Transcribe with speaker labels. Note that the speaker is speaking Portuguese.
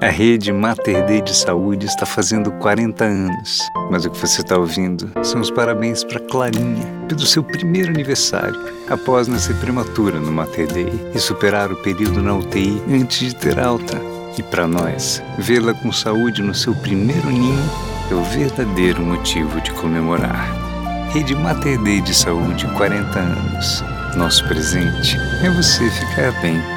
Speaker 1: A rede Mater Dei de Saúde está fazendo 40 anos, mas o que você está ouvindo são os parabéns para Clarinha pelo seu primeiro aniversário, após nascer prematura no Mater Dei e superar o período na UTI antes de ter alta. E para nós, vê-la com saúde no seu primeiro ninho é o verdadeiro motivo de comemorar. Rede Mater Dei de Saúde 40 anos. Nosso presente é você ficar bem.